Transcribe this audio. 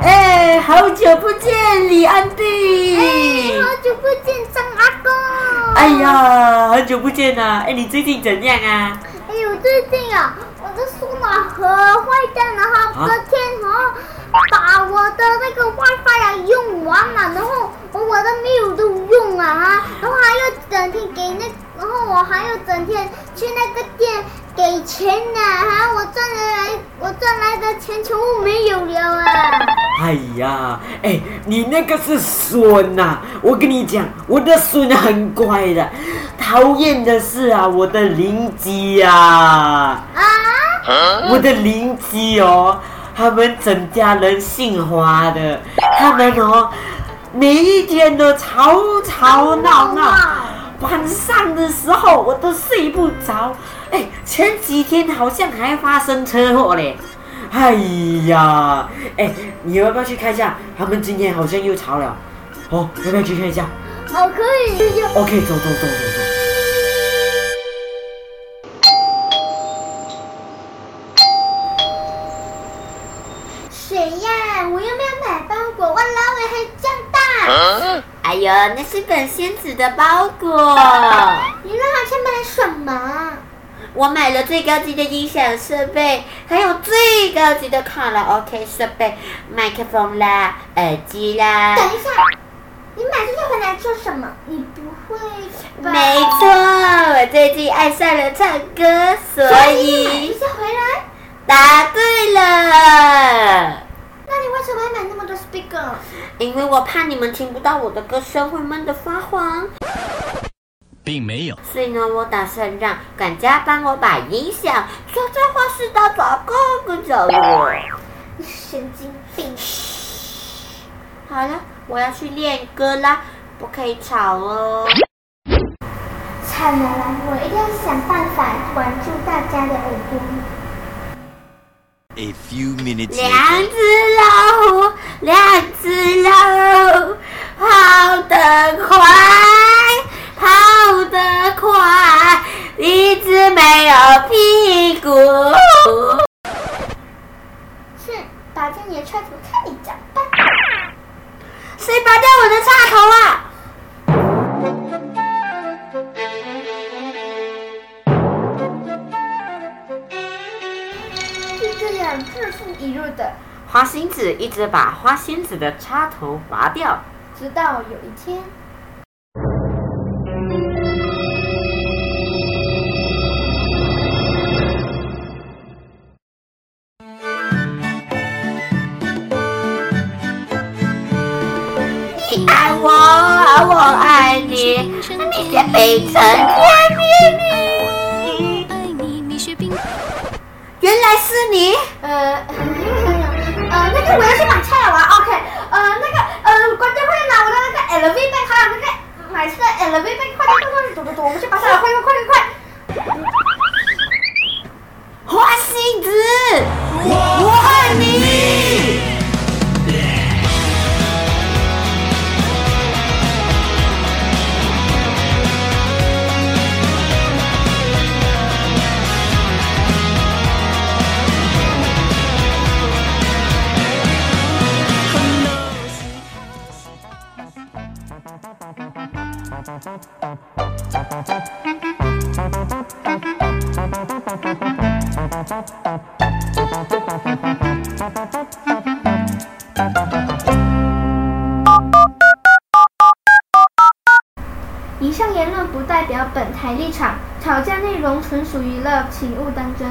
哎，好久不见，李安迪！哎好久不见，张阿公！哎呀，很久不见呐！哎，你最近怎样啊？哎呦，最近啊，我的数码盒坏掉，然后昨天然后把我的那个 WiFi 啊用完了，然后我的没有都用啊，然后还要整天给那，然后我还要整天去那个店给钱呢，哈，我赚来我赚来的钱全部没有了啊！哎呀，哎，你那个是孙呐！我跟你讲，我的孙很乖的。讨厌的是啊，我的邻居呀，啊，我的邻居哦，他们整家人姓花的，他们哦，每一天都吵吵闹闹，晚上的时候我都睡不着。哎，前几天好像还发生车祸嘞。哎呀，哎，你要不要去看一下？他们今天好像又吵了。哦，要不要去看一下？好，可以。OK，走走走走走。谁呀？我又没有买包裹，我老尾还这样大。哎呦，那是本仙子的包裹。你让好像买了什么？我买了最高级的音响设备，还有最高级的卡拉 OK 设备，麦克风啦，耳机啦。等一下，你买这些回来做什么？你不会吧？没错，我最近爱上了唱歌，所所以以买这些回来。答对了。那你为什么要买那么多 speaker？因为我怕你们听不到我的歌声，会闷得发黄。并没有。所以呢，我打算让管家帮我把音响装在画室打杂各个角落。神经病！好了，我要去练歌啦，不可以吵哦。惨了啦，我一定要想办法管住大家的耳朵。A few minutes 两只老虎，谁拔掉我的插头啊？就这样日复一日的，花心子一直把花仙子的插头拔掉。直到有一天，我爱你，你先背成甜蜜蜜。爱你，蜜雪冰。原来是你，呃，呃，那个我要去买菜了，我要 OK，呃，那个呃，关键快点拿我的那个 LV 背，还有那个买吃的 LV 背，快点快点，走走走，我们去拔下来，快快快快快！以上言论不代表本台立场，吵架内容纯属娱乐，请勿当真。